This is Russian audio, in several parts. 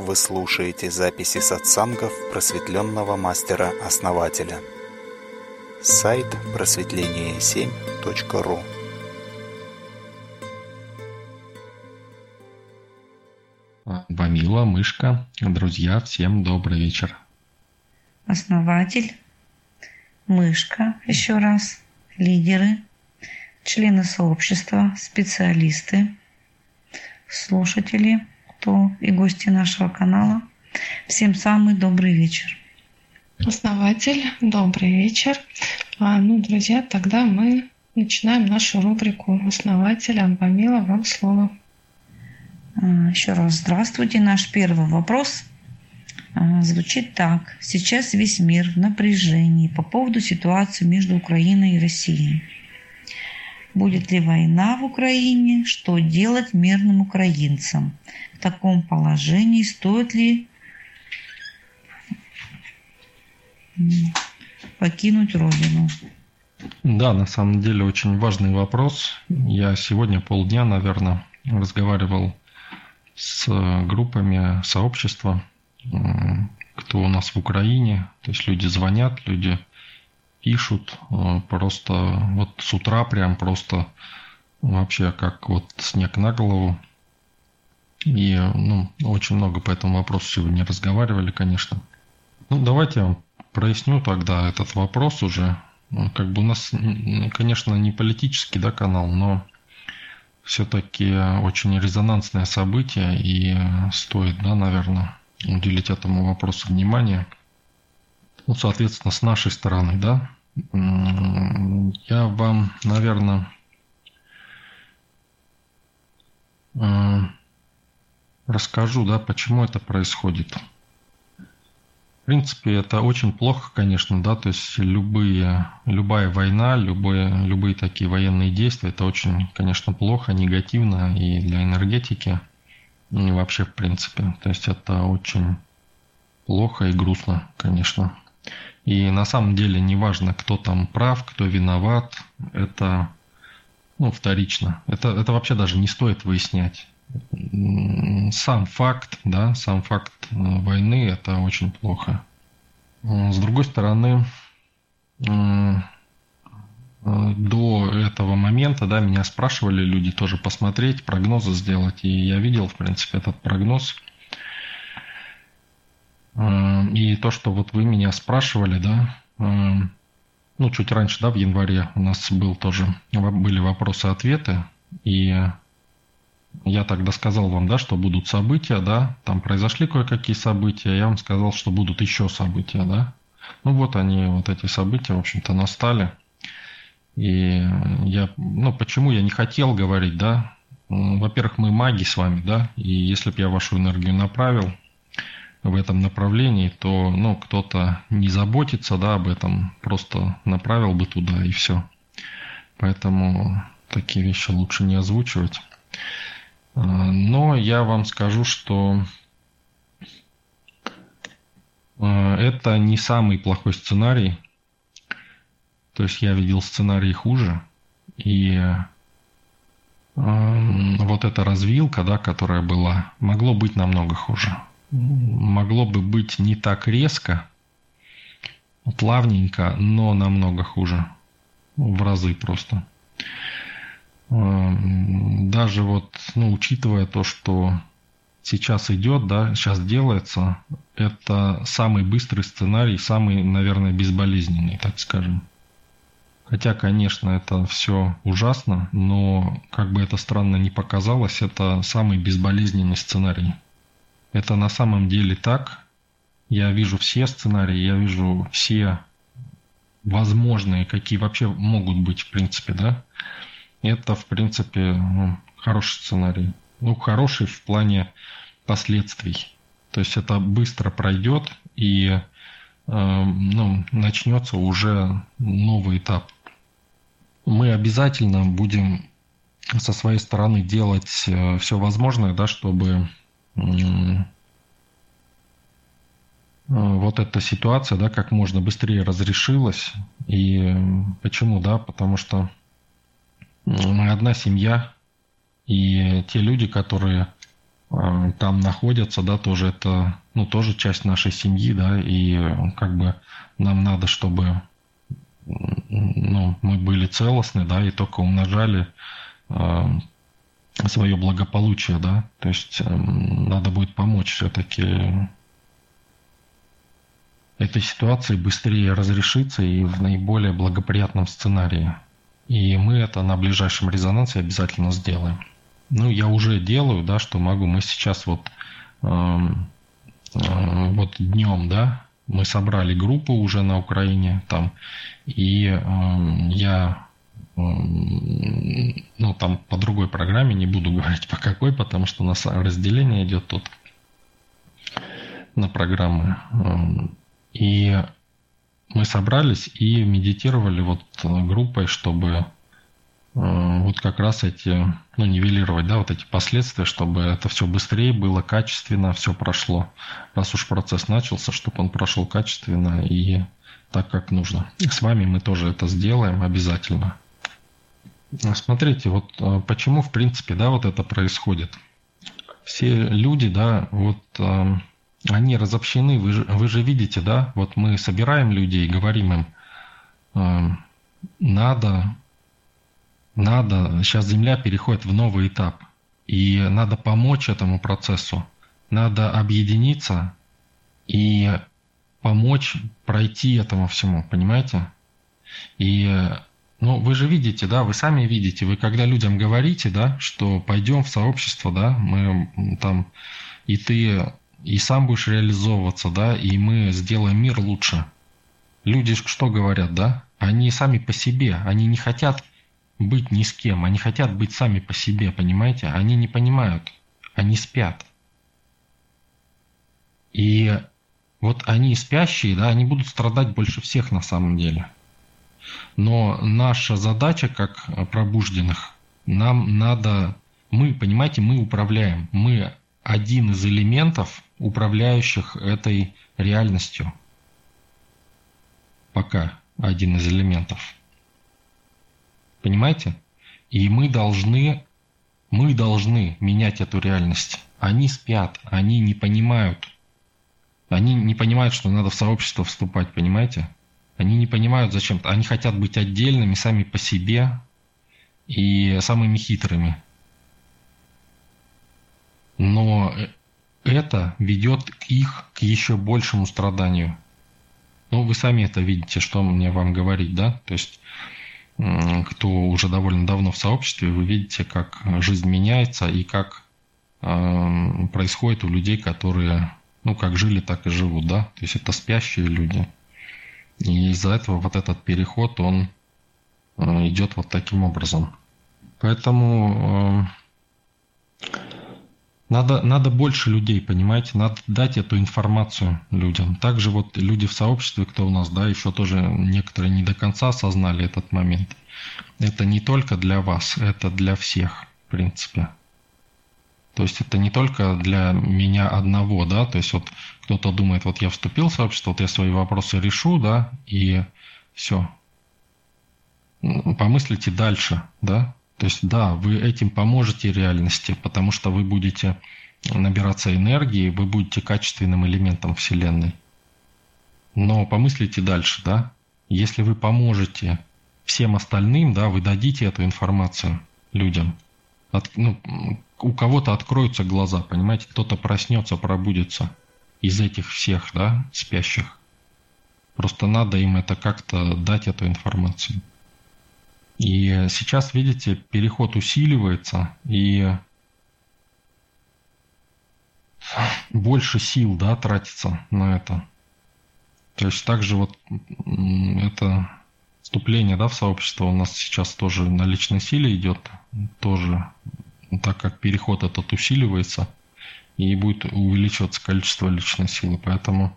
Вы слушаете записи сатсангов просветленного мастера-основателя. Сайт просветление7.ру Вамила, Мышка, друзья, всем добрый вечер. Основатель, Мышка, еще раз, лидеры, члены сообщества, специалисты, слушатели, кто и гости нашего канала. Всем самый добрый вечер. Основатель, добрый вечер. А, ну, друзья, тогда мы начинаем нашу рубрику «Основатель Амбамила». Вам слово. А, еще раз здравствуйте. Наш первый вопрос а, звучит так. Сейчас весь мир в напряжении по поводу ситуации между Украиной и Россией. Будет ли война в Украине? Что делать мирным украинцам? В таком положении стоит ли покинуть родину? Да, на самом деле очень важный вопрос. Я сегодня полдня, наверное, разговаривал с группами сообщества, кто у нас в Украине. То есть люди звонят, люди пишут э, просто вот с утра прям просто вообще как вот снег на голову. И ну, очень много по этому вопросу сегодня разговаривали, конечно. Ну, давайте я вам проясню тогда этот вопрос уже. Ну, как бы у нас, конечно, не политический да, канал, но все-таки очень резонансное событие, и стоит, да, наверное, уделить этому вопросу внимание – ну, соответственно, с нашей стороны, да, я вам, наверное, э, расскажу, да, почему это происходит. В принципе, это очень плохо, конечно, да, то есть любые, любая война, любые, любые такие военные действия, это очень, конечно, плохо, негативно и для энергетики, и вообще, в принципе. То есть это очень плохо и грустно, конечно. И на самом деле не важно, кто там прав, кто виноват, это ну, вторично. Это, это вообще даже не стоит выяснять. Сам факт, да, сам факт э, войны – это очень плохо. С другой стороны, э, до этого момента, да, меня спрашивали люди тоже посмотреть, прогнозы сделать, и я видел, в принципе, этот прогноз – и то, что вот вы меня спрашивали, да, ну, чуть раньше, да, в январе у нас был тоже, были вопросы-ответы, и я тогда сказал вам, да, что будут события, да, там произошли кое-какие события, я вам сказал, что будут еще события, да. Ну вот они, вот эти события, в общем-то, настали. И я, ну, почему я не хотел говорить, да, во-первых, мы маги с вами, да, и если бы я вашу энергию направил, в этом направлении, то ну, кто-то не заботится да, об этом, просто направил бы туда и все. Поэтому такие вещи лучше не озвучивать. А, но я вам скажу, что а, это не самый плохой сценарий. То есть я видел сценарий хуже. И а, вот эта развилка, да, которая была, могло быть намного хуже могло бы быть не так резко, плавненько, но намного хуже. В разы просто. Эм, даже вот, ну, учитывая то, что сейчас идет, да, сейчас делается, это самый быстрый сценарий, самый, наверное, безболезненный, так скажем. Хотя, конечно, это все ужасно, но как бы это странно ни показалось, это самый безболезненный сценарий. Это на самом деле так. Я вижу все сценарии, я вижу все возможные, какие вообще могут быть, в принципе, да. Это, в принципе, ну, хороший сценарий. Ну, хороший в плане последствий. То есть это быстро пройдет и э, ну, начнется уже новый этап. Мы обязательно будем со своей стороны делать э, все возможное, да, чтобы вот эта ситуация, да, как можно быстрее разрешилась. И почему, да, потому что мы одна семья, и те люди, которые э, там находятся, да, тоже это, ну, тоже часть нашей семьи, да, и как бы нам надо, чтобы ну, мы были целостны, да, и только умножали э, свое благополучие, да, то есть э, надо будет помочь все-таки этой ситуации быстрее разрешиться и в наиболее благоприятном сценарии. И мы это на ближайшем резонансе обязательно сделаем. Ну, я уже делаю, да, что могу. Мы сейчас вот, э, э, вот днем, да, мы собрали группу уже на Украине там, и э, я ну там по другой программе не буду говорить по какой, потому что у нас разделение идет тут на программы. Эм, и мы собрались и медитировали вот группой, чтобы Э, вот как раз эти, ну, нивелировать, да, вот эти последствия, чтобы это все быстрее было, качественно, все прошло. Раз уж процесс начался, чтобы он прошел качественно и так, как нужно. С вами мы тоже это сделаем обязательно. Смотрите, вот э, почему, в принципе, да, вот это происходит. Все люди, да, вот они разобщены, вы же, вы же видите, да, вот мы собираем людей, говорим им, надо надо, сейчас Земля переходит в новый этап, и надо помочь этому процессу. Надо объединиться и помочь пройти этому всему, понимаете? И ну, вы же видите, да, вы сами видите, вы когда людям говорите, да, что пойдем в сообщество, да, мы там, и ты и сам будешь реализовываться, да, и мы сделаем мир лучше. Люди что говорят, да? Они сами по себе, они не хотят быть ни с кем. Они хотят быть сами по себе, понимаете? Они не понимают. Они спят. И вот они спящие, да, они будут страдать больше всех на самом деле. Но наша задача, как пробужденных, нам надо, мы, понимаете, мы управляем. Мы один из элементов, управляющих этой реальностью. Пока один из элементов. Понимаете? И мы должны, мы должны менять эту реальность. Они спят, они не понимают. Они не понимают, что надо в сообщество вступать, понимаете? Они не понимают зачем. Они хотят быть отдельными сами по себе и самыми хитрыми. Но это ведет их к еще большему страданию. Ну, вы сами это видите, что мне вам говорить, да? То есть кто уже довольно давно в сообществе, вы видите, как жизнь меняется и как э, происходит у людей, которые, ну, как жили, так и живут, да, то есть это спящие люди. И из-за этого вот этот переход, он э, идет вот таким образом. Поэтому э, надо, надо больше людей, понимаете, надо дать эту информацию людям. Также вот люди в сообществе, кто у нас, да, еще тоже некоторые не до конца осознали этот момент. Это не только для вас, это для всех, в принципе. То есть это не только для меня одного, да, то есть вот кто-то думает, вот я вступил в сообщество, вот я свои вопросы решу, да, и все. Помыслите дальше, да, то есть да, вы этим поможете реальности, потому что вы будете набираться энергии, вы будете качественным элементом Вселенной. Но помыслите дальше, да? Если вы поможете всем остальным, да, вы дадите эту информацию людям, от, ну, у кого-то откроются глаза, понимаете, кто-то проснется, пробудется из этих всех, да, спящих. Просто надо им это как-то дать эту информацию. И сейчас, видите, переход усиливается, и больше сил да, тратится на это. То есть также вот это вступление да, в сообщество у нас сейчас тоже на личной силе идет, тоже так как переход этот усиливается, и будет увеличиваться количество личной силы. Поэтому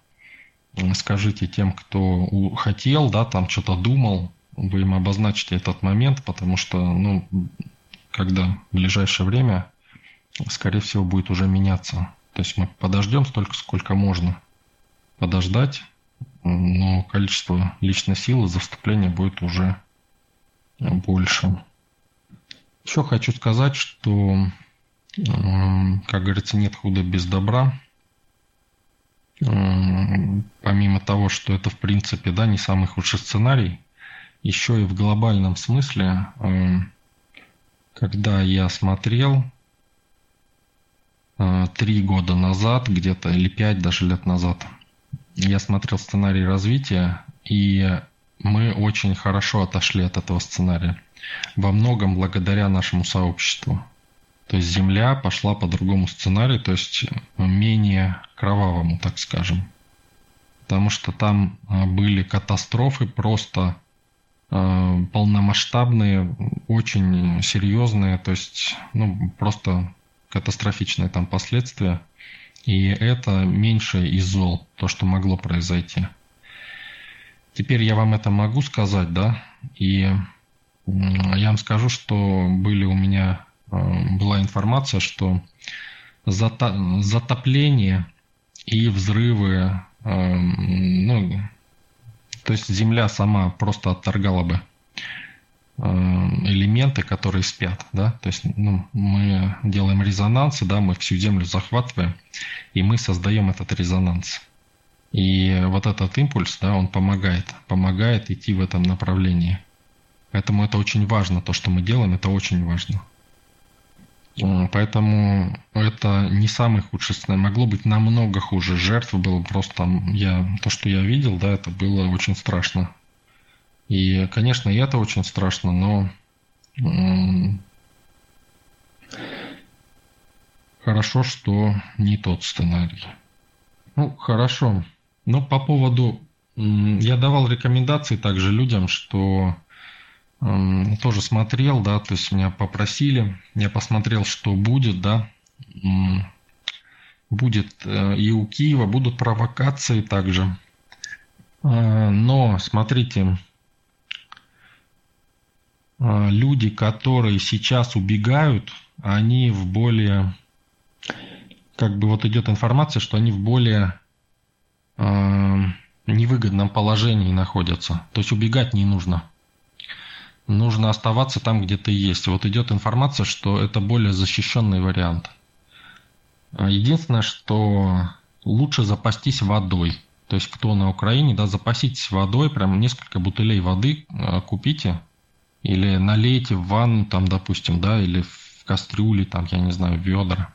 скажите тем, кто хотел, да, там что-то думал, вы им обозначите этот момент, потому что, ну, когда в ближайшее время, скорее всего, будет уже меняться. То есть мы подождем столько, сколько можно подождать, но количество личной силы за вступление будет уже больше. Еще хочу сказать, что как говорится, нет худа без добра. Помимо того, что это, в принципе, да, не самый худший сценарий, еще и в глобальном смысле, когда я смотрел э, три года назад, где-то, или пять даже лет назад, я смотрел сценарий развития, и мы очень хорошо отошли от этого сценария. Во многом благодаря нашему сообществу. То есть Земля пошла по другому сценарию, то есть менее кровавому, так скажем. Потому что там а, были катастрофы просто э, полномасштабные, очень серьезные, то есть ну, просто катастрофичные там последствия. И это меньше из зол, то, что могло произойти. Теперь я вам это могу сказать, да, и я вам скажу, что были у меня Э, была информация, что затопление и взрывы, э, ну, то есть Земля сама просто отторгала бы э, элементы, которые спят, да, то есть ну, мы делаем резонансы, да, мы всю Землю захватываем, и мы создаем этот резонанс. И вот этот импульс, да, он помогает, помогает идти в этом направлении. Поэтому это очень важно, то, что мы делаем, это очень важно. Поэтому это не самый худший сценарий. Могло быть намного хуже. Жертв было просто там, я, то, что я видел, да, это было очень страшно. И, конечно, и это очень страшно, но хорошо, что не тот сценарий. Ну, хорошо. Но по поводу... Я давал рекомендации также людям, что тоже смотрел, да, то есть меня попросили, я посмотрел, что будет, да, будет э, и у Киева, будут провокации также. А, но, смотрите, а, люди, которые сейчас убегают, они в более, как бы вот идет информация, что они в более невыгодном положении находятся. То есть убегать не нужно нужно оставаться там, где ты есть. Вот идет информация, что это более защищенный вариант. А единственное, что лучше запастись водой. То есть кто на Украине, да, запаситесь водой, прям несколько бутылей воды а, купите или налейте в ванну, там, допустим, да, или в кастрюле, там, я не знаю, ведра.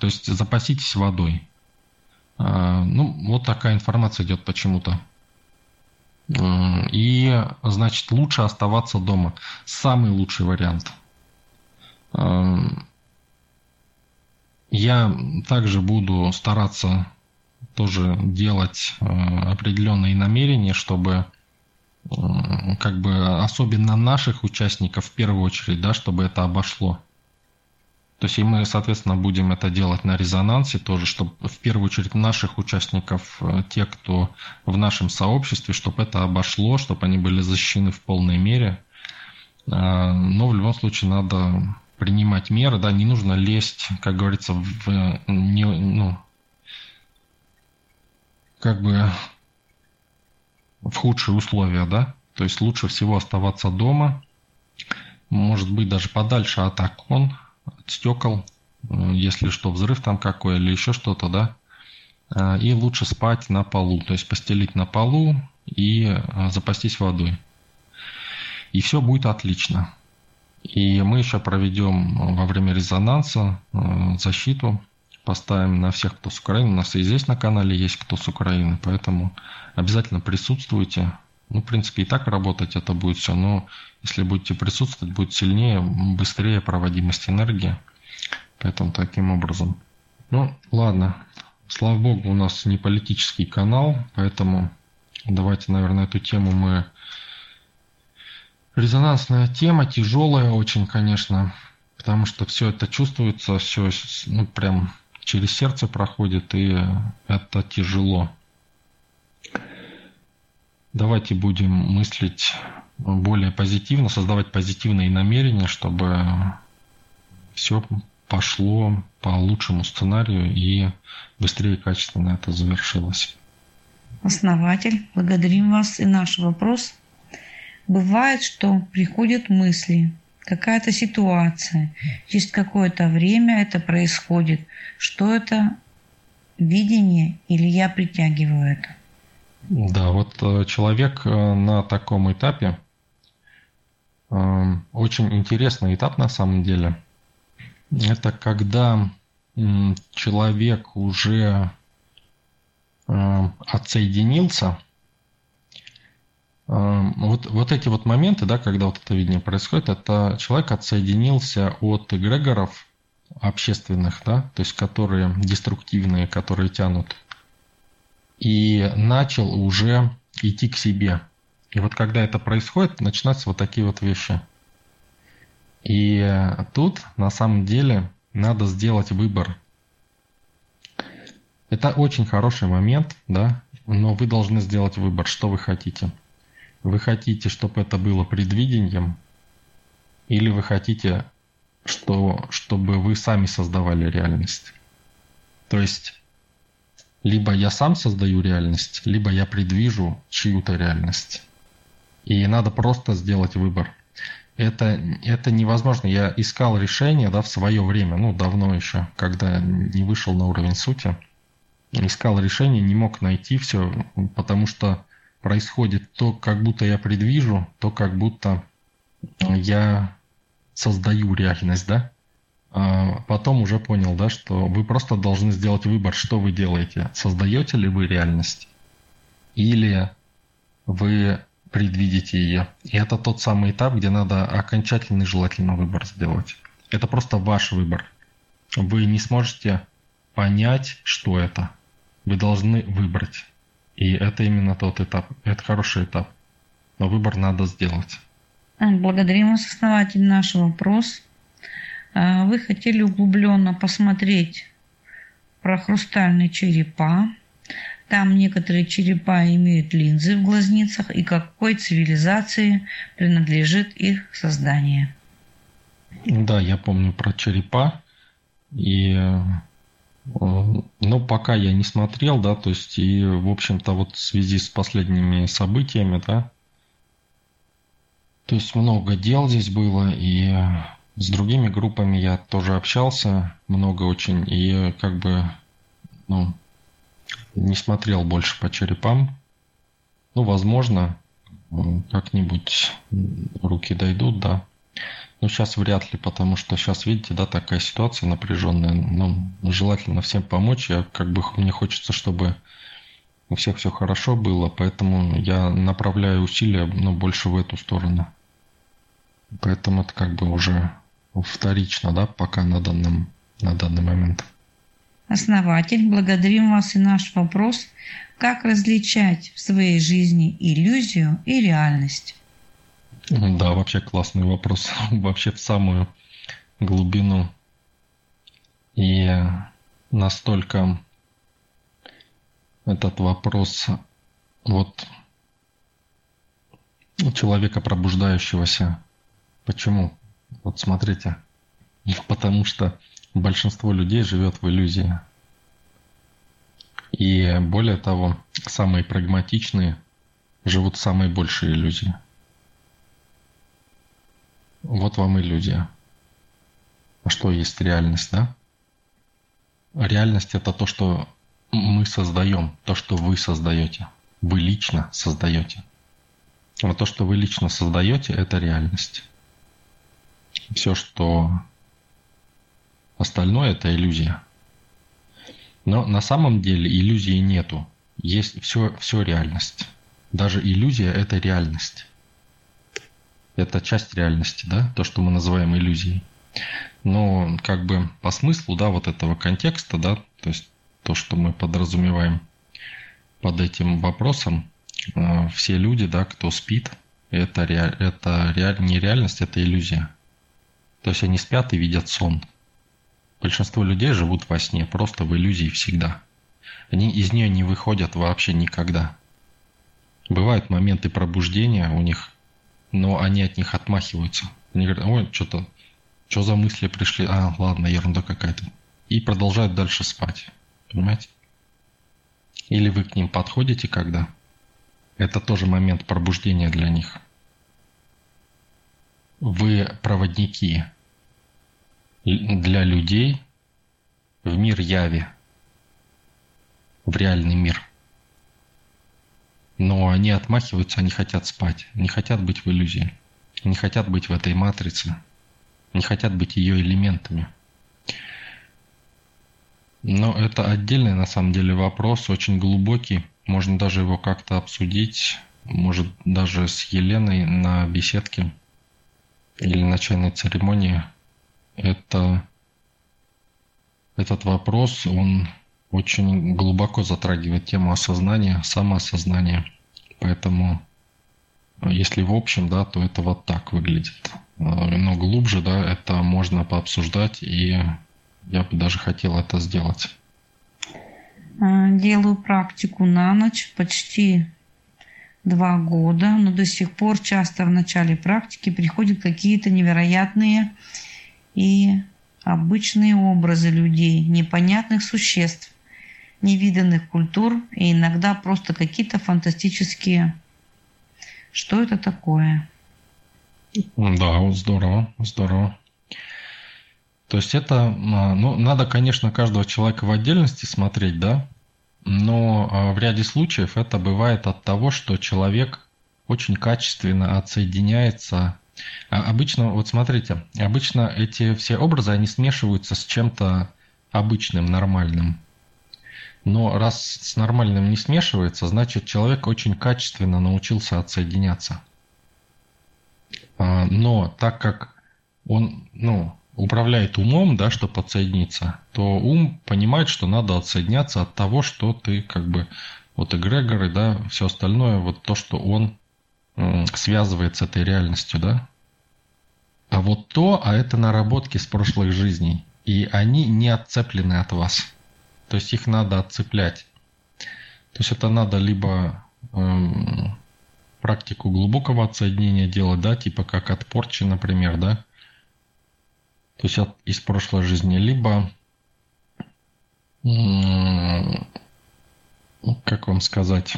То есть запаситесь водой. А, ну, вот такая информация идет почему-то. И, значит, лучше оставаться дома. Самый лучший вариант. Я также буду стараться тоже делать э, определенные намерения, чтобы как бы особенно наших участников в первую очередь, да, чтобы это обошло. То есть и мы, соответственно, будем это делать на резонансе тоже, чтобы в первую очередь наших участников, э, те, кто в нашем сообществе, чтобы это обошло, чтобы они были защищены в полной мере. А, но в любом случае надо принимать меры, да, не нужно лезть, как говорится, в не, ну, как бы в худшие условия, да. То есть лучше всего оставаться дома, может быть даже подальше от окон, от стекол, если что, взрыв там какой или еще что-то, да. Э, и лучше спать на полу, то есть постелить на полу и э, запастись водой. И все будет отлично. И мы еще проведем во время резонанса защиту, поставим на всех, кто с Украины. У нас и здесь на канале есть кто с Украины, поэтому обязательно присутствуйте. Ну, в принципе, и так работать это будет все, но если будете присутствовать, будет сильнее, быстрее проводимость энергии. Поэтому таким образом. Ну, ладно. Слава богу, у нас не политический канал, поэтому давайте, наверное, эту тему мы... Резонансная тема, тяжелая очень, конечно, потому что все это чувствуется, все ну, прям через сердце проходит, и это тяжело. Давайте будем мыслить более позитивно, создавать позитивные намерения, чтобы все пошло по лучшему сценарию и быстрее и качественно это завершилось. Основатель, благодарим вас. И наш вопрос. Бывает, что приходят мысли, какая-то ситуация, через какое-то время это происходит. Что это видение или я притягиваю это? Да, вот э, человек э, на таком этапе, э, очень интересный этап на самом деле. Это когда человек уже отсоединился вот, вот эти вот моменты, да, когда вот это видение происходит, это человек отсоединился от эгрегоров общественных, да, то есть которые деструктивные, которые тянут, и начал уже идти к себе. И вот когда это происходит, начинаются вот такие вот вещи. И тут на самом деле надо сделать выбор. Это очень хороший момент, да, но вы должны сделать выбор, что вы хотите – вы хотите, чтобы это было предвидением, или вы хотите, что, чтобы вы сами создавали реальность? То есть, либо я сам создаю реальность, либо я предвижу чью-то реальность. И надо просто сделать выбор. Это, это невозможно. Я искал решение да, в свое время, ну, давно еще, когда не вышел на уровень сути. Искал решение, не мог найти все, потому что происходит то, как будто я предвижу, то, как будто я создаю реальность, да? А потом уже понял, да, что вы просто должны сделать выбор, что вы делаете. Создаете ли вы реальность? Или вы предвидите ее. И это тот самый этап, где надо окончательный желательно выбор сделать. Это просто ваш выбор. Вы не сможете понять, что это. Вы должны выбрать. И это именно тот этап. Это хороший этап. Но выбор надо сделать. Благодарим вас, основатель, наш вопрос. А, вы хотели углубленно посмотреть про хрустальные черепа. Там некоторые черепа имеют линзы в глазницах и какой цивилизации принадлежит их создание. Да, я помню про черепа. И ну, пока я не смотрел, да, то есть, и, в общем-то, вот в связи с последними событиями, да, то есть много дел здесь было, и с другими группами я тоже общался, много очень, и как бы, ну, не смотрел больше по черепам. Ну, возможно, как-нибудь руки дойдут, да. Ну, сейчас вряд ли, потому что сейчас, видите, да, такая ситуация напряженная. Ну, желательно всем помочь. Я как бы мне хочется, чтобы у всех все хорошо было, поэтому я направляю усилия, ну, больше в эту сторону. Поэтому это как бы уже вторично, да, пока на данном, на данный момент. Основатель, благодарим вас и наш вопрос. Как различать в своей жизни иллюзию и реальность? Да, вообще классный вопрос. вообще в самую глубину. И настолько этот вопрос вот человека пробуждающегося. Почему? Вот смотрите. Потому что большинство людей живет в иллюзии. И более того, самые прагматичные живут в самой большей иллюзии. Вот вам иллюзия. А что есть реальность, да? Реальность это то, что мы создаем, то, что вы создаете. Вы лично создаете. Вот то, что вы лично создаете, это реальность. Все, что остальное, это иллюзия. Но на самом деле иллюзии нету. Есть все, все реальность. Даже иллюзия – это реальность это часть реальности, да, то, что мы называем иллюзией. Но как бы по смыслу, да, вот этого контекста, да, то есть то, что мы подразумеваем под этим вопросом, э, все люди, да, кто спит, это, ре, это ре, не реальность, это иллюзия. То есть они спят и видят сон. Большинство людей живут во сне, просто в иллюзии всегда. Они из нее не выходят вообще никогда. Бывают моменты пробуждения, у них но они от них отмахиваются. Они говорят, ой, что-то, что за мысли пришли? А, ладно, ерунда какая-то. И продолжают дальше спать. Понимаете? Или вы к ним подходите, когда? Это тоже момент пробуждения для них. вы проводники для людей в мир яви, в реальный мир. Но они отмахиваются, они хотят спать, не хотят быть в иллюзии, не хотят быть в этой матрице, не хотят быть ее элементами. Но это отдельный на самом деле вопрос, очень глубокий. Можно даже его как-то обсудить, может даже с Еленой на беседке или на чайной церемонии. Это этот вопрос, он очень глубоко затрагивает тему осознания, самоосознания. Поэтому, если в общем, да, то это вот так выглядит. Но глубже, да, это можно пообсуждать, и я бы даже хотел это сделать. А, делаю практику на ночь почти два года, но до сих пор часто в начале практики приходят какие-то невероятные и обычные образы людей, непонятных существ, невиданных культур и иногда просто какие-то фантастические. Что это такое? Да, здорово, здорово. То есть это, а, ну, надо, конечно, каждого человека в отдельности смотреть, да, но а, в ряде случаев это бывает от того, что человек очень качественно отсоединяется. А обычно, вот смотрите, обычно эти все образы, они смешиваются с чем-то обычным, нормальным. Но раз с нормальным не смешивается, значит человек очень качественно научился отсоединяться. Но так как он, ну, управляет умом, да, чтобы подсоединиться, то ум понимает, что надо отсоединяться от того, что ты как бы вот эгрегоры, да, все остальное, вот то, что он связывает с этой реальностью, да. А вот то, а это наработки с прошлых жизней, и они не отцеплены от вас. То есть их надо отцеплять. То есть это надо либо эм, практику глубокого отсоединения делать, да, типа как от порчи, например, да, то есть от, из прошлой жизни, либо, как вам сказать,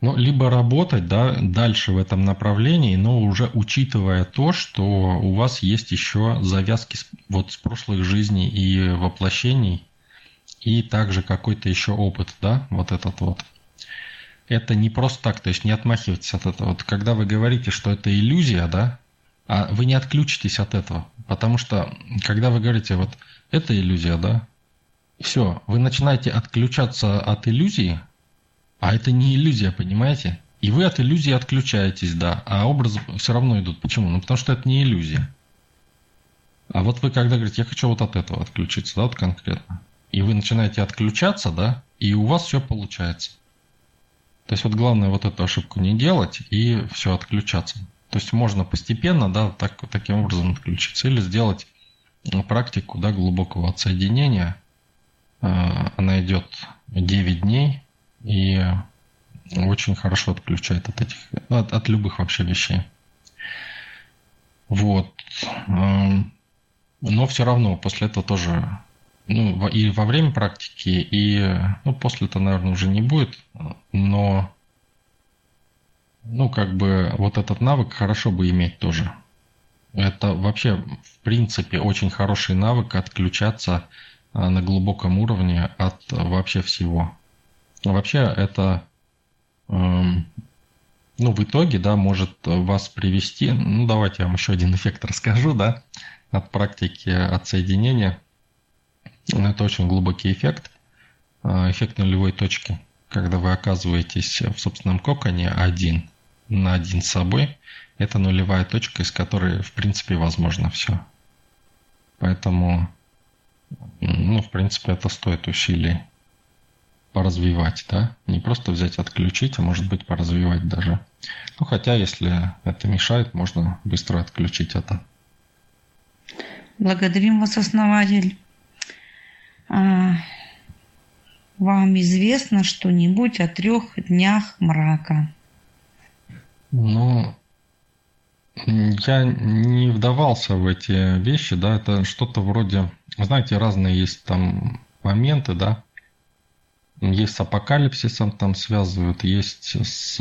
ну, либо работать да, дальше в этом направлении, но уже учитывая то, что у вас есть еще завязки с, вот с прошлых жизней и воплощений, и также какой-то еще опыт, да, вот этот вот. Это не просто так, то есть не отмахивайтесь от этого. Вот когда вы говорите, что это иллюзия, да, а вы не отключитесь от этого. Потому что, когда вы говорите, вот это иллюзия, да, все, вы начинаете отключаться от иллюзии, а это не иллюзия, понимаете? И вы от иллюзии отключаетесь, да, а образы все равно идут. Почему? Ну, потому что это не иллюзия. А вот вы когда говорите, я хочу вот от этого отключиться, да, вот конкретно, и вы начинаете отключаться, да, и у вас все получается. То есть вот главное вот эту ошибку не делать и все отключаться. То есть можно постепенно, да, так, таким образом отключиться или сделать практику да, глубокого отсоединения. Э, она идет 9 дней и очень хорошо отключает от этих, от, от любых вообще вещей. Вот. Но все равно после этого тоже, ну, и во время практики, и, ну, после этого, наверное, уже не будет, но ну, как бы вот этот навык хорошо бы иметь тоже. Это вообще, в принципе, очень хороший навык отключаться а, на глубоком уровне от вообще всего. Вообще это, эм, ну, в итоге, да, может вас привести, ну, давайте я вам еще один эффект расскажу, да, от практики отсоединения. Это очень глубокий эффект, э, эффект нулевой точки, когда вы оказываетесь в собственном коконе один – на один с собой, это нулевая точка, из которой, в принципе, возможно все. Поэтому, ну, в принципе, это стоит усилий поразвивать, да? Не просто взять, отключить, а может быть поразвивать даже. Ну, хотя, если это мешает, можно быстро отключить это. Благодарим вас, основатель. А, вам известно что-нибудь о трех днях мрака? Ну, я не вдавался в эти вещи, да, это что-то вроде, знаете, разные есть там моменты, да, есть с апокалипсисом там связывают, есть с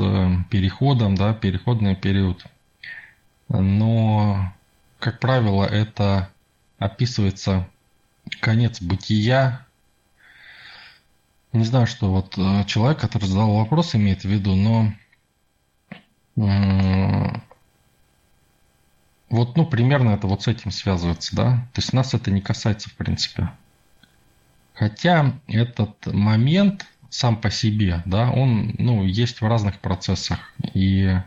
переходом, да, переходный период. но, как правило, это описывается конец бытия. Не знаю, что вот э, человек, который задал вопрос, имеет в виду, но вот, ну, примерно это вот с этим связывается, да? То есть нас это не касается, в принципе. Хотя этот момент сам по себе, да, он, ну, есть в разных процессах. И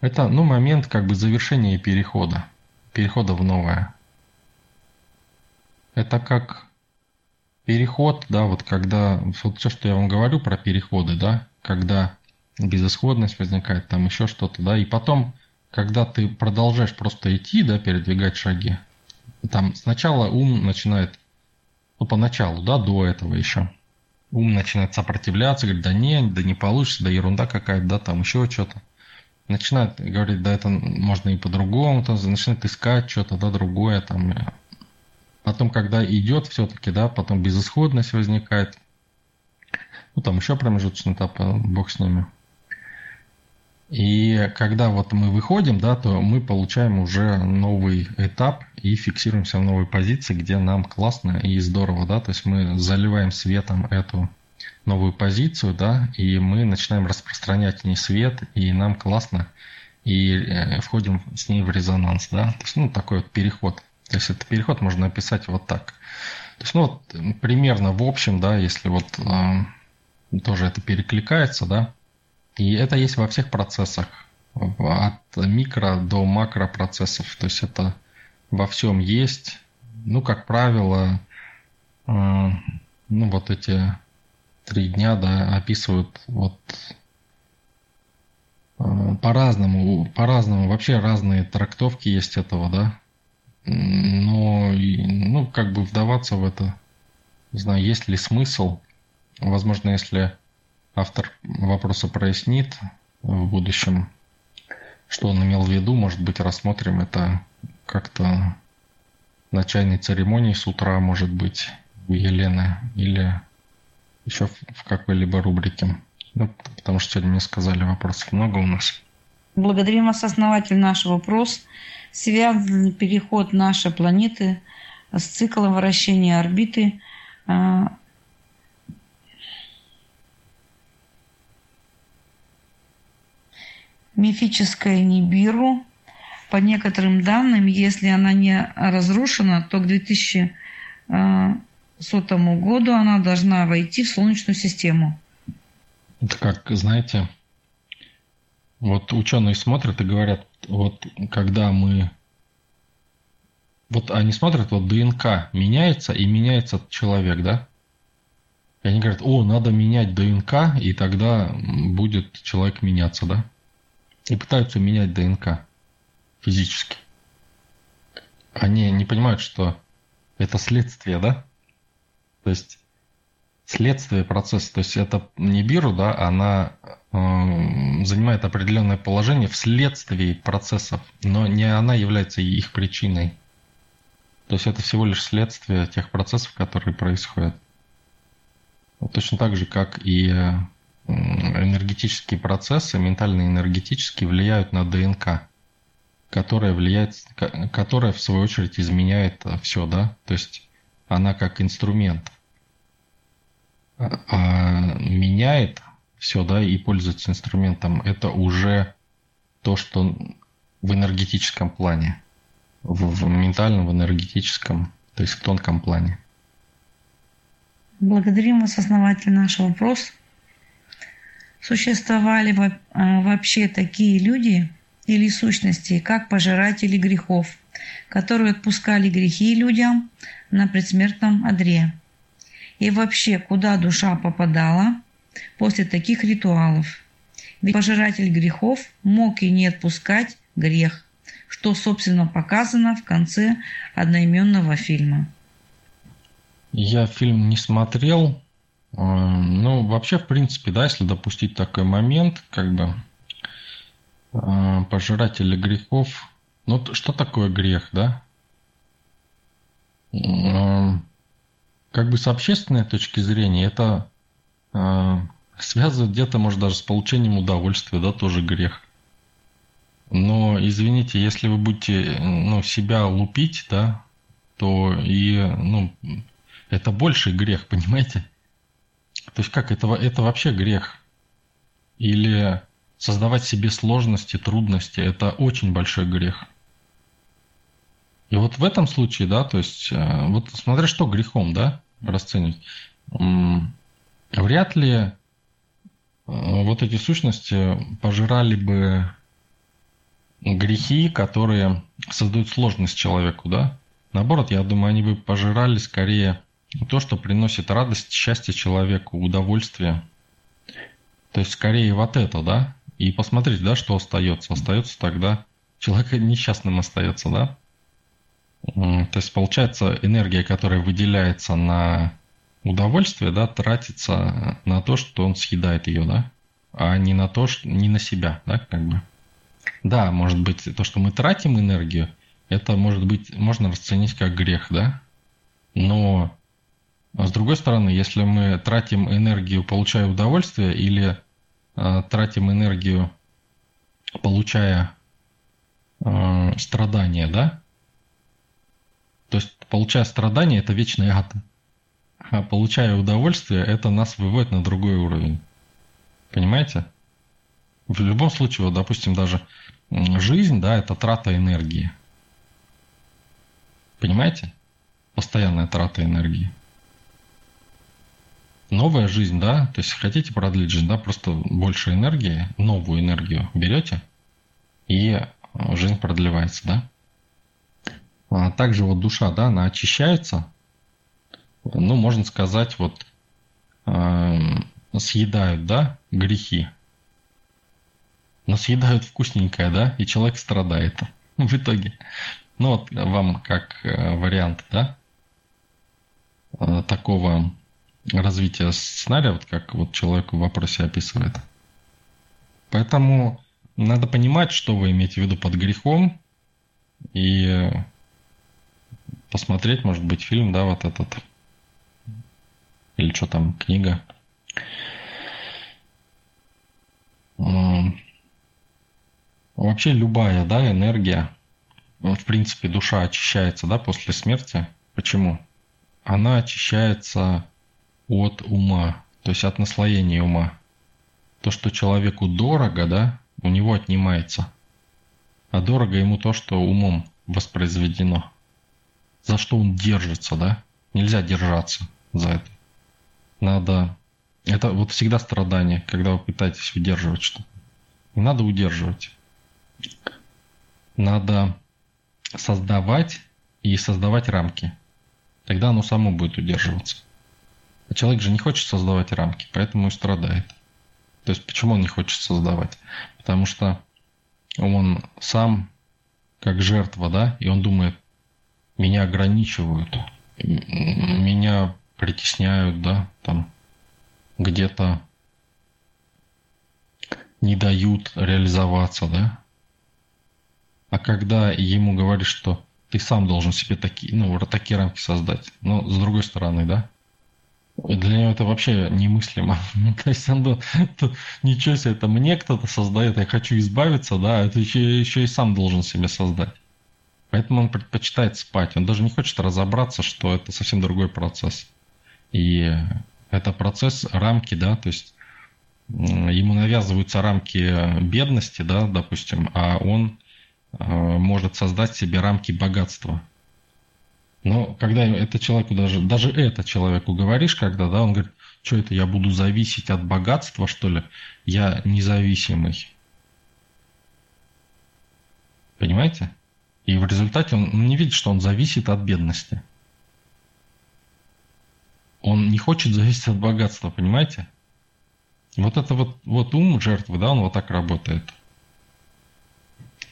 это, ну, момент как бы завершения перехода, перехода в новое. Это как переход, да, вот когда, вот все, что я вам говорю про переходы, да, когда безысходность возникает, там еще что-то, да, и потом, когда ты продолжаешь просто идти, да, передвигать шаги, там сначала ум начинает, ну, поначалу, да, до этого еще, ум начинает сопротивляться, говорит, да не, да не получится, да ерунда какая-то, да, там еще что-то. Начинает говорить, да это можно и по-другому, там, начинает искать что-то, да, другое, там. Потом, когда идет все-таки, да, потом безысходность возникает. Ну, там еще промежуточный этап, бог с ними. И когда вот мы выходим, да, то мы получаем уже новый этап и фиксируемся в новой позиции, где нам классно и здорово, да, то есть мы заливаем светом эту новую позицию, да, и мы начинаем распространять не свет, и нам классно, и э, входим с ней в резонанс, да, то есть, ну, такой вот переход. То есть этот переход можно описать вот так. То есть, ну, вот примерно в общем, да, если вот э, тоже это перекликается, да, и это есть во всех процессах, от микро до макро процессов. То есть это во всем есть. Ну, как правило, э, ну, вот эти три дня, да, описывают вот э, по-разному, по-разному, вообще разные трактовки есть этого, да. Но, ну, как бы вдаваться в это, не знаю, есть ли смысл. Возможно, если автор вопроса прояснит в будущем, что он имел в виду. Может быть, рассмотрим это как-то на чайной церемонии с утра, может быть, у Елены или еще в какой-либо рубрике. Ну, потому что сегодня мне сказали, вопросов много у нас. Благодарим вас, основатель, наш вопрос. Связан переход нашей планеты с циклом вращения орбиты мифическая Нибиру. По некоторым данным, если она не разрушена, то к 2100 году она должна войти в Солнечную систему. Это как, знаете, вот ученые смотрят и говорят, вот когда мы... Вот они смотрят, вот ДНК меняется, и меняется человек, да? И они говорят, о, надо менять ДНК, и тогда будет человек меняться, да? И пытаются менять ДНК физически. Они не понимают, что это следствие, да? То есть следствие процесса, то есть это не биру, да, она э, занимает определенное положение вследствие процессов, но не она является их причиной. То есть это всего лишь следствие тех процессов, которые происходят. Точно так же, как и энергетические процессы, ментальные энергетические, влияют на ДНК, которая влияет, которая в свою очередь изменяет э, все, да, то есть она как инструмент а, меняет все, да, и пользуется инструментом. Это уже то, что в энергетическом плане, в, в ментальном, в энергетическом, то есть в тонком плане. Благодарим вас, основатель, наш вопрос существовали а, вообще такие люди или сущности, как пожиратели грехов, которые отпускали грехи людям на предсмертном одре. И вообще, куда душа попадала после таких ритуалов. Ведь пожиратель грехов мог и не отпускать грех, что, собственно, показано в конце одноименного фильма. Я фильм не смотрел, ну, вообще, в принципе, да, если допустить такой момент, как бы а, пожиратели грехов. Ну, что такое грех, да? Как бы с общественной точки зрения, это а, связывают где-то, может, даже с получением удовольствия, да, тоже грех. Но, извините, если вы будете ну, себя лупить, да, то и, ну, это больший грех, понимаете? То есть как, это, это вообще грех. Или создавать себе сложности, трудности – это очень большой грех. И вот в этом случае, да, то есть, э, вот смотря что грехом, да, расценивать, вряд ли э, вот эти сущности пожирали бы грехи, которые создают сложность человеку, да. Наоборот, я думаю, они бы пожирали скорее то, что приносит радость, счастье человеку, удовольствие. То есть скорее вот это, да. И посмотреть, да, что остается. Остается тогда человек несчастным остается, да. То есть получается энергия, которая выделяется на удовольствие, да, тратится на то, что он съедает ее, да, а не на то, что не на себя, да, как бы. Да, может быть, то, что мы тратим энергию, это может быть, можно расценить как грех, да, но с другой стороны, если мы тратим энергию, получая удовольствие, или э, тратим энергию, получая э, страдания, да, то есть, получая страдания, это вечный ад. А получая удовольствие, это нас выводит на другой уровень. Понимаете? В любом случае, вот, допустим, даже жизнь, да, это трата энергии. Понимаете? Постоянная трата энергии. Новая жизнь, да, то есть хотите продлить жизнь, да, просто больше энергии, новую энергию берете, и жизнь продлевается, да. А также вот душа, да, она очищается, ну, можно сказать, вот э, съедают, да, грехи. Но съедают вкусненькое, да, и человек страдает в итоге. Ну, вот вам как э, вариант, да, э, такого развития сценария, вот как вот человек в вопросе описывает. Поэтому надо понимать, что вы имеете в виду под грехом, и посмотреть, может быть, фильм, да, вот этот. Или что там, книга. Вообще любая, да, энергия, в принципе, душа очищается, да, после смерти. Почему? Она очищается от ума, то есть от наслоения ума. То, что человеку дорого, да, у него отнимается. А дорого ему то, что умом воспроизведено за что он держится, да? Нельзя держаться за это. Надо... Это вот всегда страдание, когда вы пытаетесь удерживать что-то. Не надо удерживать. Надо создавать и создавать рамки. Тогда оно само будет удерживаться. А человек же не хочет создавать рамки, поэтому и страдает. То есть почему он не хочет создавать? Потому что он сам как жертва, да, и он думает, меня ограничивают, меня притесняют, да, там где-то не дают реализоваться, да. А когда ему говоришь, что ты сам должен себе такие, ну, такие рамки создать, но с другой стороны, да, для него это вообще немыслимо. То есть он то, ничего себе, это мне кто-то создает, я хочу избавиться, да, это еще, еще и сам должен себе создать. Поэтому он предпочитает спать. Он даже не хочет разобраться, что это совсем другой процесс. И это процесс рамки, да, то есть ему навязываются рамки бедности, да, допустим, а он э, может создать себе рамки богатства. Но когда это человеку даже, даже это человеку говоришь, когда, да, он говорит, что это, я буду зависеть от богатства, что ли? Я независимый. Понимаете? И в результате он не видит, что он зависит от бедности. Он не хочет зависеть от богатства, понимаете? Вот это вот, вот ум жертвы, да, он вот так работает.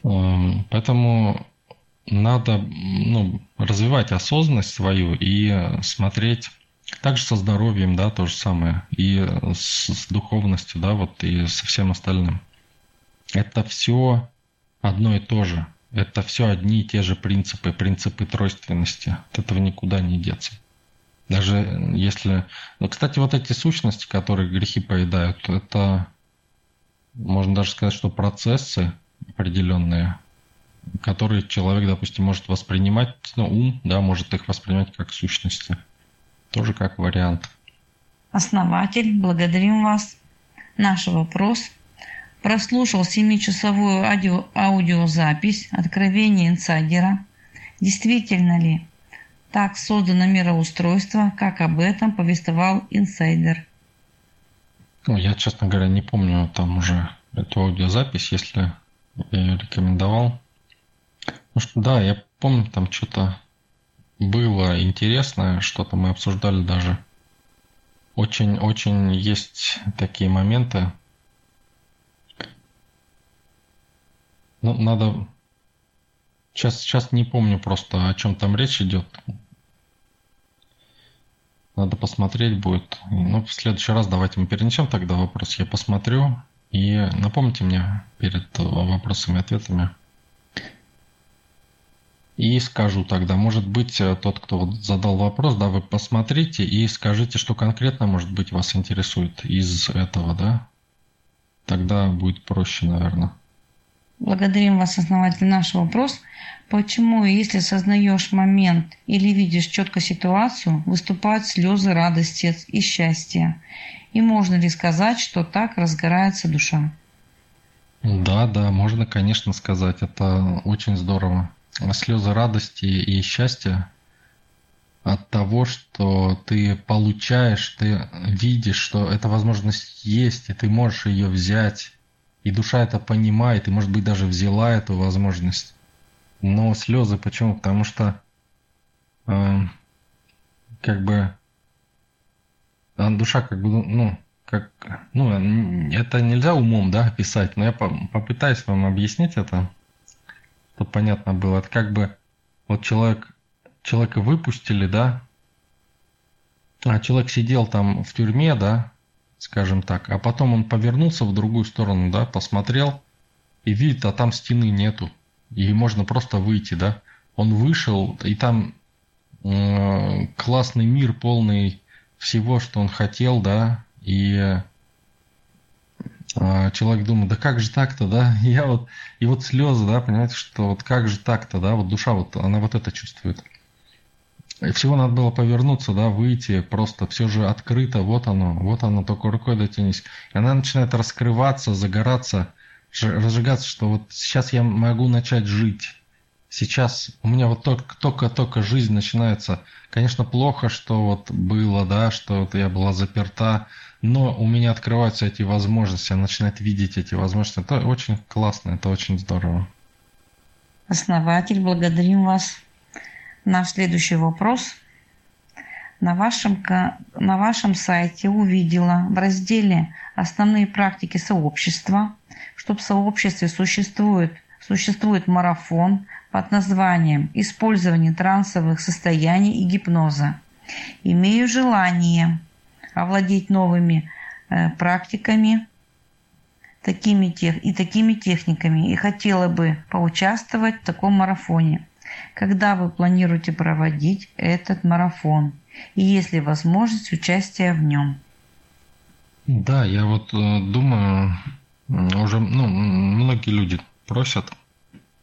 Эм, поэтому надо ну, развивать осознанность свою и смотреть также со здоровьем, да, то же самое, и с, с духовностью, да, вот и со всем остальным. Это все одно и то же. Это все одни и те же принципы, принципы тройственности. От этого никуда не деться. Даже если... Ну, кстати, вот эти сущности, которые грехи поедают, это, можно даже сказать, что процессы определенные, которые человек, допустим, может воспринимать, ну, ум, да, может их воспринимать как сущности. Тоже как вариант. Основатель, благодарим вас. Наш вопрос. Прослушал 7-часовую аудио, аудиозапись «Откровение инсайдера». Действительно ли так создано мироустройство, как об этом повествовал инсайдер? Ну, я, честно говоря, не помню там уже эту аудиозапись, если я ее рекомендовал. Ну что, да, я помню, там что-то было интересное, что-то мы обсуждали даже. Очень-очень есть такие моменты. Ну, надо... Сейчас, сейчас не помню просто, о чем там речь идет. Надо посмотреть будет. Ну, в следующий раз давайте мы перенесем тогда вопрос. Я посмотрю и напомните мне перед вопросами и ответами. И скажу тогда, может быть, э, тот, кто задал вопрос, да, вы посмотрите и скажите, что конкретно, может быть, вас интересует из этого, да? Тогда будет проще, наверное. Благодарим вас, основатель, наш вопрос. Почему, если сознаешь момент или видишь четко ситуацию, выступают слезы радости и счастья? И можно ли сказать, что так разгорается душа? Да, да, можно, конечно, сказать. Это очень здорово слезы радости и счастья от того, что ты получаешь, ты видишь, что эта возможность есть, и ты можешь ее взять. И душа это понимает, и, может быть, даже взяла эту возможность. Но слезы почему? Потому что э, как бы а душа как бы, ну, как, ну, это нельзя умом, да, описать, но я попытаюсь вам объяснить это чтобы понятно было. Это как бы вот человек, человека выпустили, да, а человек сидел там в тюрьме, да, скажем так, а потом он повернулся в другую сторону, да, посмотрел и видит, а там стены нету, и можно просто выйти, да. Он вышел, и там э, классный мир, полный всего, что он хотел, да, и человек думает, да как же так-то, да, я вот, и вот слезы, да, понимаете, что вот как же так-то, да, вот душа вот, она вот это чувствует. И всего надо было повернуться, да, выйти, просто все же открыто, вот оно, вот оно, только рукой дотянись. И она начинает раскрываться, загораться, разжигаться, что вот сейчас я могу начать жить. Сейчас у меня вот только-только жизнь начинается. Конечно, плохо, что вот было, да, что вот я была заперта, но у меня открываются эти возможности, я начинаю видеть эти возможности. Это очень классно, это очень здорово. Основатель, благодарим вас. Наш следующий вопрос. На вашем, на вашем сайте увидела в разделе «Основные практики сообщества», что в сообществе существует, существует марафон под названием «Использование трансовых состояний и гипноза». Имею желание овладеть новыми э, практиками такими тех, и такими техниками и хотела бы поучаствовать в таком марафоне. Когда вы планируете проводить этот марафон? И есть ли возможность участия в нем? Да, я вот э, думаю, уже ну, многие люди просят,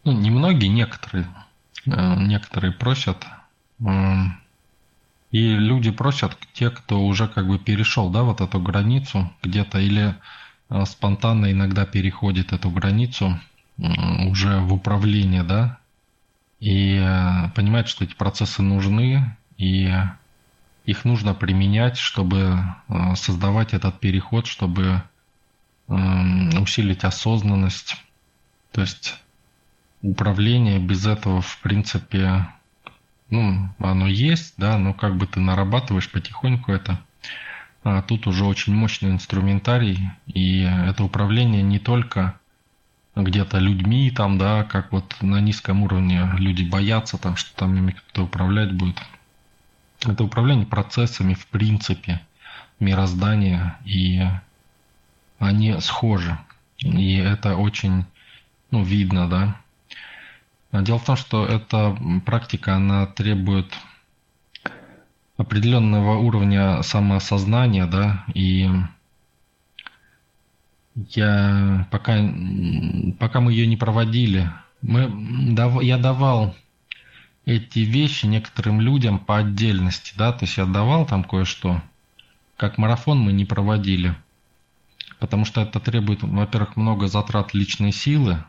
ну не многие, некоторые, э, некоторые просят и люди просят, те, кто уже как бы перешел, да, вот эту границу где-то, или э, спонтанно иногда переходит эту границу уже в управление, да, и э, понимает, что эти процессы нужны, и их нужно применять, чтобы э, создавать этот переход, чтобы усилить осознанность. То есть управление без этого, в принципе, ну, оно есть, да, но как бы ты нарабатываешь потихоньку это. А тут уже очень мощный инструментарий, и это управление не только где-то людьми, там, да, как вот на низком уровне люди боятся, там, что там ими кто-то управлять будет. Это управление процессами, в принципе, мироздания, и они схожи. И это очень, ну, видно, да. Дело в том, что эта практика, она требует определенного уровня самоосознания, да, и я пока, пока мы ее не проводили, мы, я давал эти вещи некоторым людям по отдельности, да, то есть я давал там кое-что, как марафон мы не проводили, потому что это требует, во-первых, много затрат личной силы,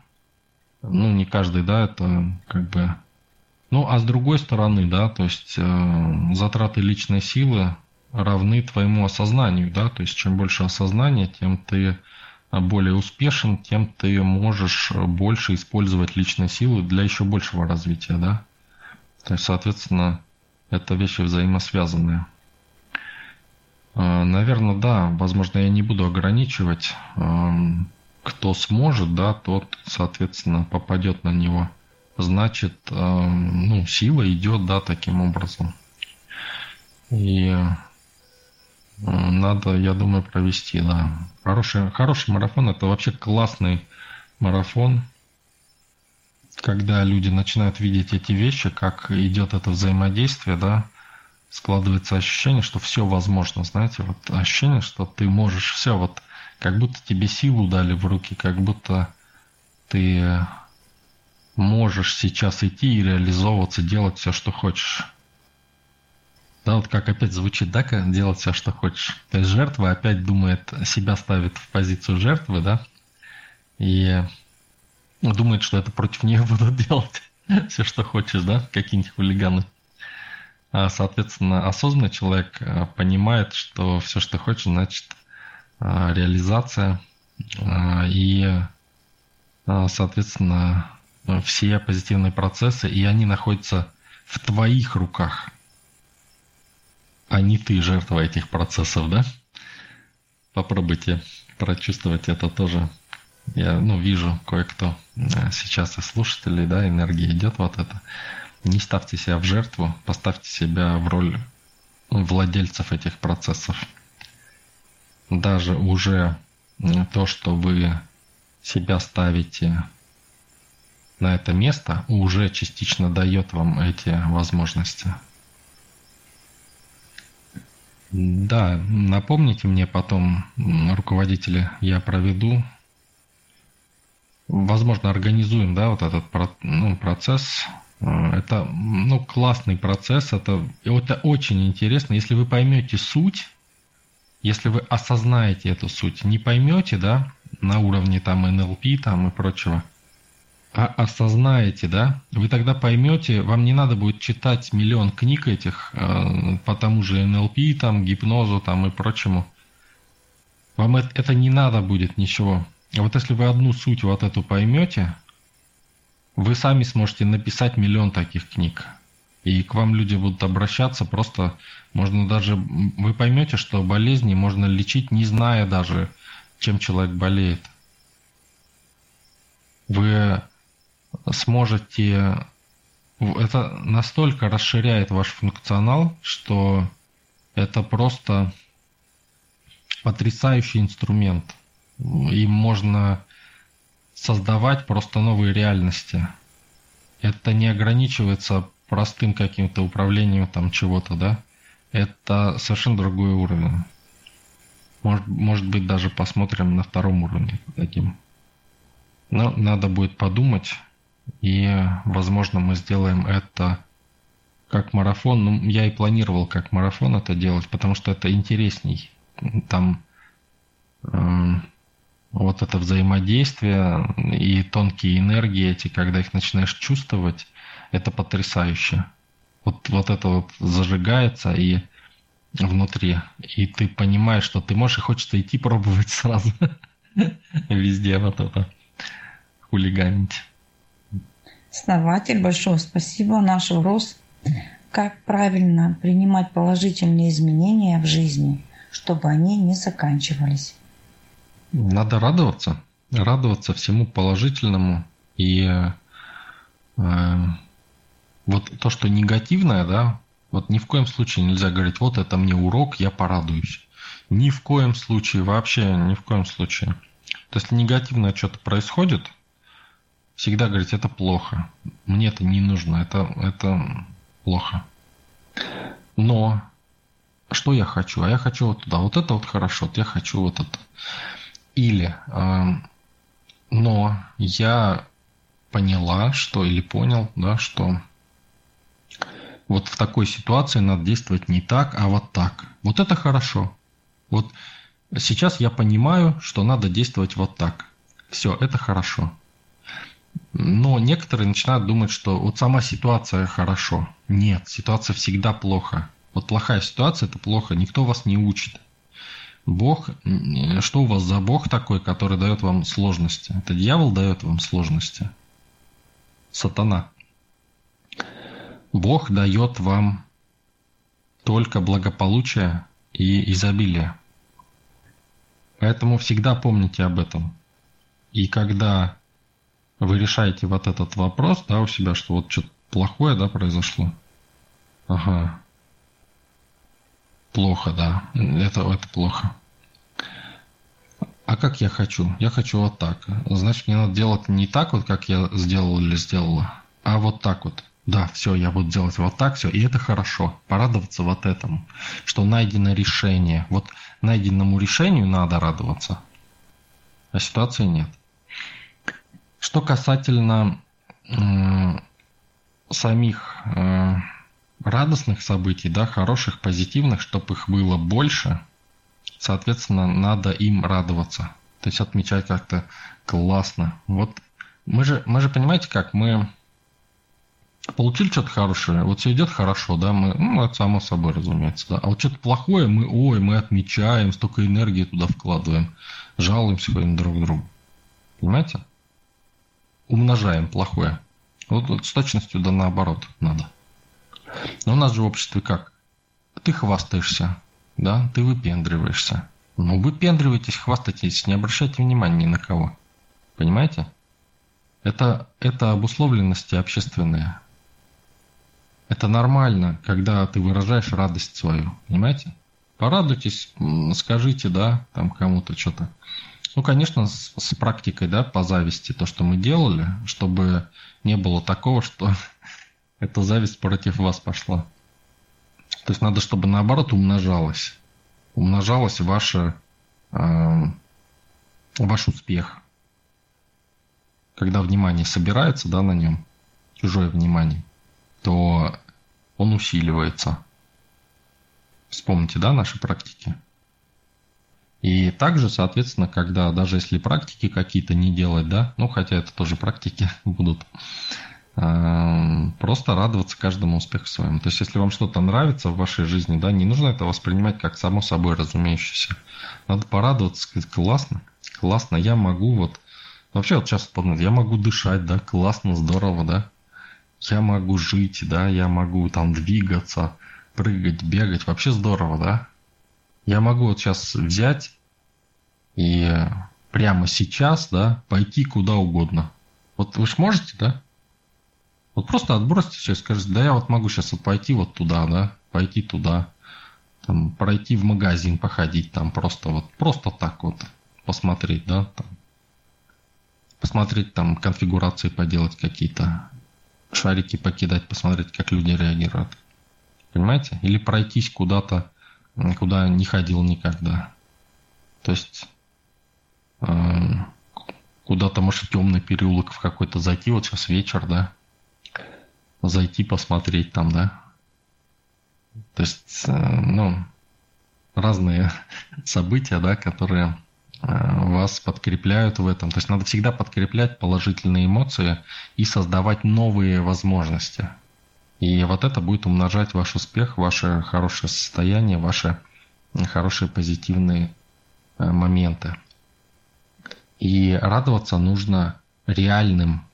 ну, не каждый, да, это как бы... Ну, а с другой стороны, да, то есть э, затраты личной силы равны твоему осознанию, да, то есть чем больше осознания, тем ты более успешен, тем ты можешь больше использовать личной силы для еще большего развития, да. То есть, соответственно, это вещи взаимосвязанные. Э, Наверное, да, возможно, я не буду ограничивать. Кто сможет, да, тот, соответственно, попадет на него. Значит, эм, ну, сила идет, да, таким образом. И э, надо, я думаю, провести, да. Хороший, хороший марафон – это вообще классный марафон, когда люди начинают видеть эти вещи, как идет это взаимодействие, да, складывается ощущение, что все возможно, знаете, вот ощущение, что ты можешь все, вот как будто тебе силу дали в руки, как будто ты можешь сейчас идти и реализовываться, делать все, что хочешь. Да, вот как опять звучит, да, делать все, что хочешь. То есть жертва опять думает, себя ставит в позицию жертвы, да, и думает, что это против нее будут делать все, что хочешь, да, какие-нибудь хулиганы. А, соответственно, осознанный человек а, понимает, что все, что хочешь, значит реализация и, соответственно, все позитивные процессы, и они находятся в твоих руках, а не ты жертва этих процессов, да? Попробуйте прочувствовать это тоже. Я, ну, вижу кое-кто сейчас из слушателей, да, энергия идет вот это. Не ставьте себя в жертву, поставьте себя в роль владельцев этих процессов. Даже уже то, что вы себя ставите на это место, уже частично дает вам эти возможности. Да, напомните мне потом, руководители, я проведу. Возможно, организуем, да, вот этот ну, процесс а, это ну, классный процесс, это, это очень интересно. Если вы поймете суть, если вы осознаете эту суть, не поймете, да, на уровне там НЛП там и прочего, а осознаете, да, вы тогда поймете, вам не надо будет читать миллион книг этих э, по тому же НЛП, там, гипнозу там и прочему. Вам это, это не надо будет ничего. А вот если вы одну суть вот эту поймете, вы сами сможете написать миллион таких книг. И к вам люди будут обращаться, просто можно даже... Вы поймете, что болезни можно лечить, не зная даже, чем человек болеет. Вы сможете... Это настолько расширяет ваш функционал, что это просто потрясающий инструмент. Им можно создавать просто новые реальности. Это не ограничивается простым каким-то управлением там чего-то, да? Это совершенно другой уровень. Может, может быть, даже посмотрим на втором уровне таким. Но надо будет подумать, и, возможно, мы сделаем это как марафон. Ну, я и планировал как марафон это делать, потому что это интересней. Там э, вот это взаимодействие и тонкие энергии эти, когда их начинаешь чувствовать, это потрясающе. Вот, вот это вот зажигается и внутри. И ты понимаешь, что ты можешь и хочется идти пробовать сразу. Везде вот это хулиганить. Основатель, большое спасибо. Наш вопрос. Как правильно принимать положительные изменения в жизни, чтобы они не заканчивались? Надо радоваться, радоваться всему положительному. И э, вот то, что негативное, да, вот ни в коем случае нельзя говорить, вот это мне урок, я порадуюсь. Ни в коем случае, вообще ни в коем случае. То есть, если негативное что-то происходит, всегда говорить, это плохо. Мне это не нужно, это, это плохо. Но что я хочу? А я хочу вот туда. Вот это вот хорошо, вот я хочу вот это. Или, э, но я поняла, что или понял, да, что вот в такой ситуации надо действовать не так, а вот так. Вот это хорошо. Вот сейчас я понимаю, что надо действовать вот так. Все, это хорошо. Но некоторые начинают думать, что вот сама ситуация хорошо. Нет, ситуация всегда плохо. Вот плохая ситуация – это плохо, никто вас не учит. Бог, что у вас за Бог такой, который дает вам сложности? Это дьявол дает вам сложности. Сатана. Бог дает вам только благополучие и изобилие. Поэтому всегда помните об этом. И когда вы решаете вот этот вопрос, да, у себя, что вот что-то плохое, да, произошло. Ага. Плохо, да. Это, это плохо. А как я хочу? Я хочу вот так. Значит, мне надо делать не так вот, как я сделал или сделала, а вот так вот. Да, все, я буду делать вот так, все, и это хорошо. Порадоваться вот этому, что найдено решение. Вот найденному решению надо радоваться, а ситуации нет. Что касательно э, самих э, радостных событий, да, хороших, позитивных, чтобы их было больше, соответственно, надо им радоваться. То есть отмечать как-то классно. Вот мы же, мы же понимаете как, мы получили что-то хорошее, вот все идет хорошо, да, мы, ну, это само собой, разумеется, да. А вот что-то плохое мы, ой, мы отмечаем, столько энергии туда вкладываем, жалуемся друг другу. Понимаете? умножаем плохое. Вот, вот с точностью да наоборот надо. Но у нас же в обществе как? Ты хвастаешься, да, ты выпендриваешься. Ну, выпендривайтесь, хвастайтесь, не обращайте внимания ни на кого. Понимаете? Это, это обусловленности общественные. Это нормально, когда ты выражаешь радость свою. Понимаете? Порадуйтесь, скажите, да, там кому-то что-то. Ну, конечно, с, с практикой, да, по зависти, то, что мы делали, чтобы не было такого, что эта зависть против вас пошла. То есть надо, чтобы наоборот умножалось. Умножалось ваше, э, ваш успех. Когда внимание собирается да, на нем, чужое внимание, то он усиливается. Вспомните, да, наши практики? И также, соответственно, когда даже если практики какие-то не делать, да, ну хотя это тоже практики будут, эм, просто радоваться каждому успеху своему. То есть, если вам что-то нравится в вашей жизни, да, не нужно это воспринимать как само собой разумеющееся. Надо порадоваться, сказать, классно, классно, я могу вот, вообще вот сейчас подумать, я могу дышать, да, классно, здорово, да, я могу жить, да, я могу там двигаться, прыгать, бегать, вообще здорово, да. Я могу вот сейчас взять и прямо сейчас, да, пойти куда угодно. Вот вы же можете, да? Вот просто отбросьте все и скажите, да я вот могу сейчас вот пойти вот туда, да, пойти туда, там, пройти в магазин, походить там просто вот, просто так вот посмотреть, да, там, посмотреть там конфигурации поделать какие-то, шарики покидать, посмотреть, как люди реагируют. Понимаете? Или пройтись куда-то, куда не ходил никогда. То есть Эм, куда-то, может, темный переулок в какой-то зайти, вот сейчас вечер, да, зайти посмотреть там, да. То есть, э, ну, разные события, да, которые вас подкрепляют в этом. То есть надо всегда подкреплять положительные эмоции и создавать новые возможности. И вот это будет умножать ваш успех, ваше хорошее состояние, ваши хорошие позитивные э, моменты. И радоваться нужно реальным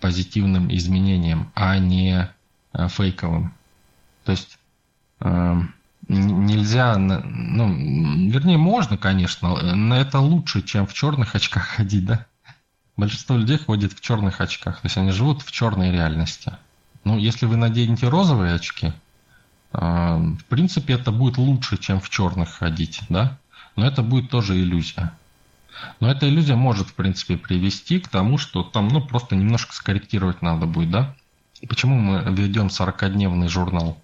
позитивным изменениям, а не э, фейковым. То есть э, нельзя, ну, вернее, можно, конечно, но это лучше, чем в черных очках ходить, да? Большинство людей ходит в черных очках, то есть они живут в черной реальности. Ну, если вы наденете розовые очки, э, в принципе, это будет лучше, чем в черных ходить, да? Но это будет тоже иллюзия. Но эта иллюзия может, в принципе, привести к тому, что там, ну, просто немножко скорректировать надо будет, да? Почему мы ведем 40-дневный журнал?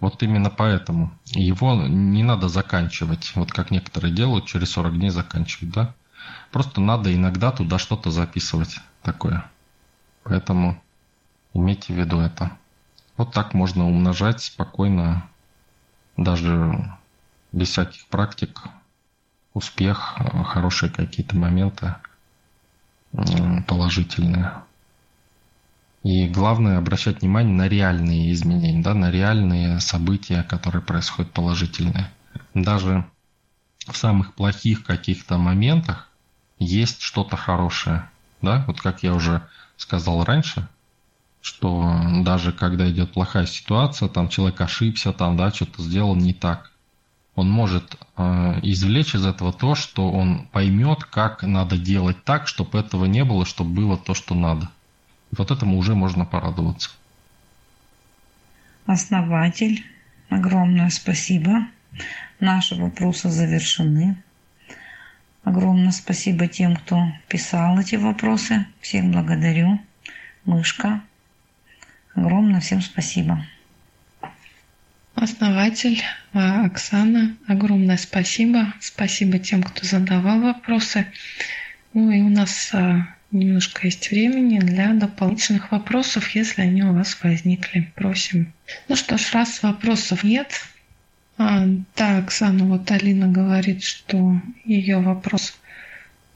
Вот именно поэтому. Его не надо заканчивать. Вот как некоторые делают, через 40 дней заканчивать, да? Просто надо иногда туда что-то записывать такое. Поэтому имейте в виду это. Вот так можно умножать спокойно, даже без всяких практик, успех, хорошие какие-то моменты положительные. И главное обращать внимание на реальные изменения, да, на реальные события, которые происходят положительные. Даже в самых плохих каких-то моментах есть что-то хорошее. Да? Вот как я уже сказал раньше, что даже когда идет плохая ситуация, там человек ошибся, там, да, что-то сделал не так, он может э, извлечь из этого то, что он поймет, как надо делать так, чтобы этого не было, чтобы было то, что надо. Вот этому уже можно порадоваться. Основатель, огромное спасибо. Наши вопросы завершены. Огромное спасибо тем, кто писал эти вопросы. Всем благодарю. Мышка. Огромное всем спасибо. Основатель а, Оксана, огромное спасибо. Спасибо тем, кто задавал вопросы. Ну и у нас а, немножко есть времени для дополнительных вопросов, если они у вас возникли. Просим. Ну что ж, раз вопросов нет, а, да, Оксана, вот Алина говорит, что ее вопрос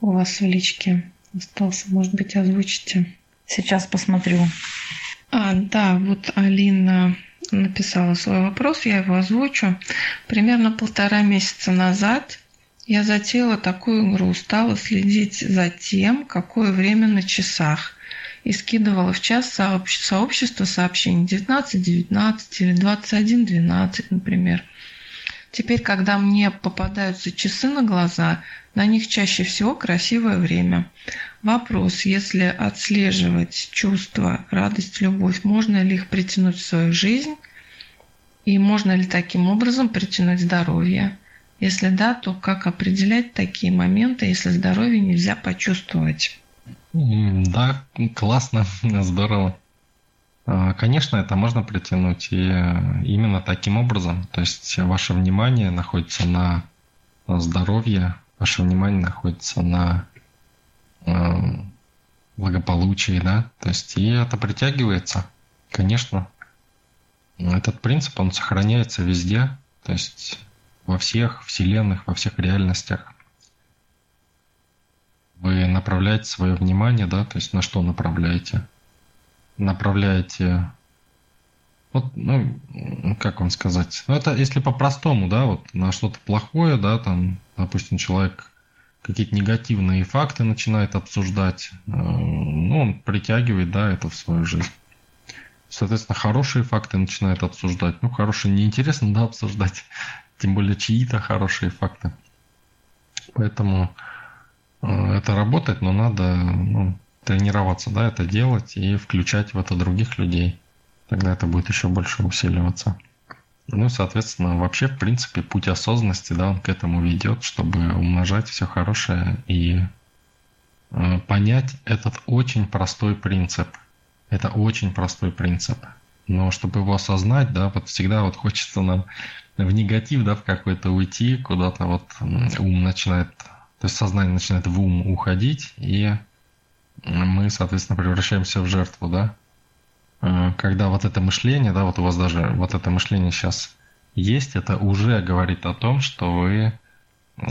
у вас в личке остался. Может быть, озвучите? Сейчас посмотрю. А, да, вот Алина написала свой вопрос, я его озвучу. Примерно полтора месяца назад я затеяла такую игру, стала следить за тем, какое время на часах. И скидывала в час сообщество сообщений 19.19 или 21.12, например. Теперь, когда мне попадаются часы на глаза, на них чаще всего красивое время. Вопрос, если отслеживать чувства, радость, любовь, можно ли их притянуть в свою жизнь? И можно ли таким образом притянуть здоровье? Если да, то как определять такие моменты, если здоровье нельзя почувствовать? Да, классно, здорово. А, конечно, это можно притянуть и э, именно таким образом. То есть ваше внимание находится на здоровье, ваше внимание находится на э, благополучии, да, то есть и это притягивается, конечно. Этот принцип, он сохраняется везде, то есть во всех вселенных, во всех реальностях. Вы направляете свое внимание, да, то есть на что направляете – направляете вот, ну, как вам сказать, ну, это если по-простому, да, вот на что-то плохое, да, там, допустим, человек какие-то негативные факты начинает обсуждать, э, ну, он притягивает, да, это в свою жизнь. Соответственно, хорошие факты начинает обсуждать. Ну, хорошие неинтересно, да, обсуждать. Тем более чьи-то хорошие факты. Поэтому э, это работает, но надо, ну, тренироваться, да, это делать и включать в это других людей. Тогда это будет еще больше усиливаться. Ну соответственно, вообще, в принципе, путь осознанности, да, он к этому ведет, чтобы умножать все хорошее и э, понять этот очень простой принцип. Это очень простой принцип. Но чтобы его осознать, да, вот всегда вот хочется нам в негатив, да, в какой-то уйти, куда-то вот ум начинает, то есть сознание начинает в ум уходить, и мы, соответственно, превращаемся в жертву, да? Э, когда вот это мышление, да, вот у вас даже вот это мышление сейчас есть, это уже говорит о том, что вы э,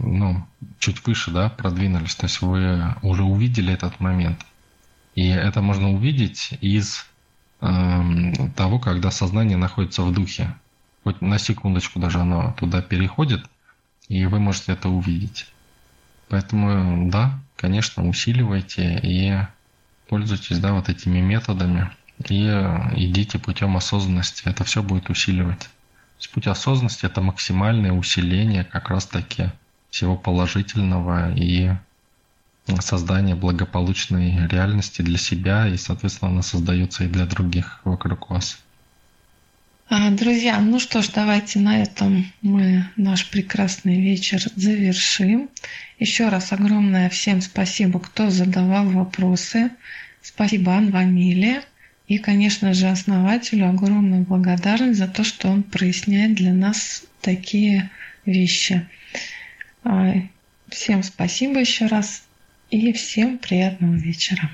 ну, чуть выше, да, продвинулись, то есть вы уже увидели этот момент. И это можно увидеть из того, когда сознание находится в духе. Хоть на секундочку даже оно туда переходит, и вы можете это увидеть. Поэтому, да, конечно, усиливайте и пользуйтесь, да, вот этими методами и идите путем осознанности. Это все будет усиливать. То есть путь осознанности – это максимальное усиление как раз-таки всего положительного и создание благополучной реальности для себя, и, соответственно, она создается и для других вокруг вас. А, друзья, ну что ж, давайте на этом мы наш прекрасный вечер завершим. Еще раз огромное всем спасибо, кто задавал вопросы. Спасибо Анвамиле. И, конечно же, основателю огромная благодарность за то, что он проясняет для нас такие вещи. А, всем спасибо еще раз и всем приятного вечера.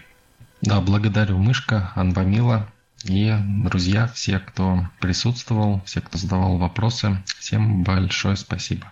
Да, благодарю Мышка, Анбамила и друзья, все, кто присутствовал, все, кто задавал вопросы. Всем большое спасибо.